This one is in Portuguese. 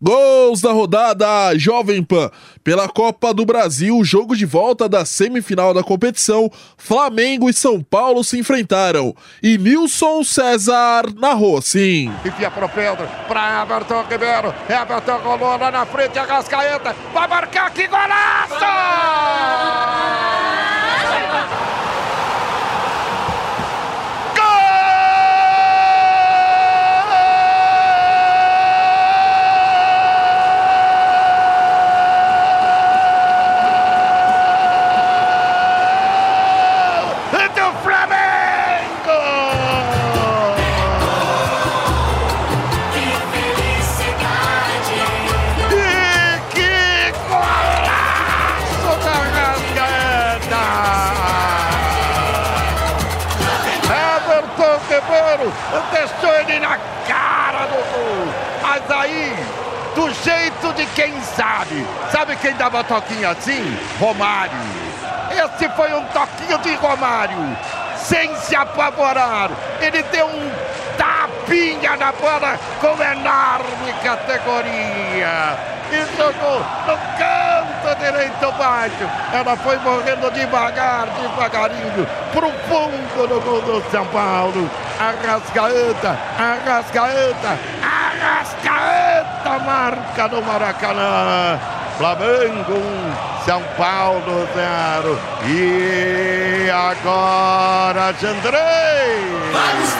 Gols da rodada Jovem Pan. Pela Copa do Brasil, jogo de volta da semifinal da competição, Flamengo e São Paulo se enfrentaram. E Nilson César narrou assim. Enfia pro Pedro, pra Everton Ribeiro. Everton rolou lá na frente, a Rascaeta. Vai marcar, que golaço! Ribeiro deixou ele na cara do gol. Mas aí, do jeito de quem sabe. Sabe quem dava toquinho assim? Romário. Esse foi um toquinho de Romário. Sem se apavorar. Ele deu um tapinha na bola com enorme categoria. E jogou no canto direito baixo. Ela foi morrendo devagar, devagarinho, pro fundo do gol do São Paulo. Arrascaeta, Arrascaeta, Arrascaeta marca no Maracanã. Flamengo 1, São Paulo 0. E agora, Jandrei! Vamos!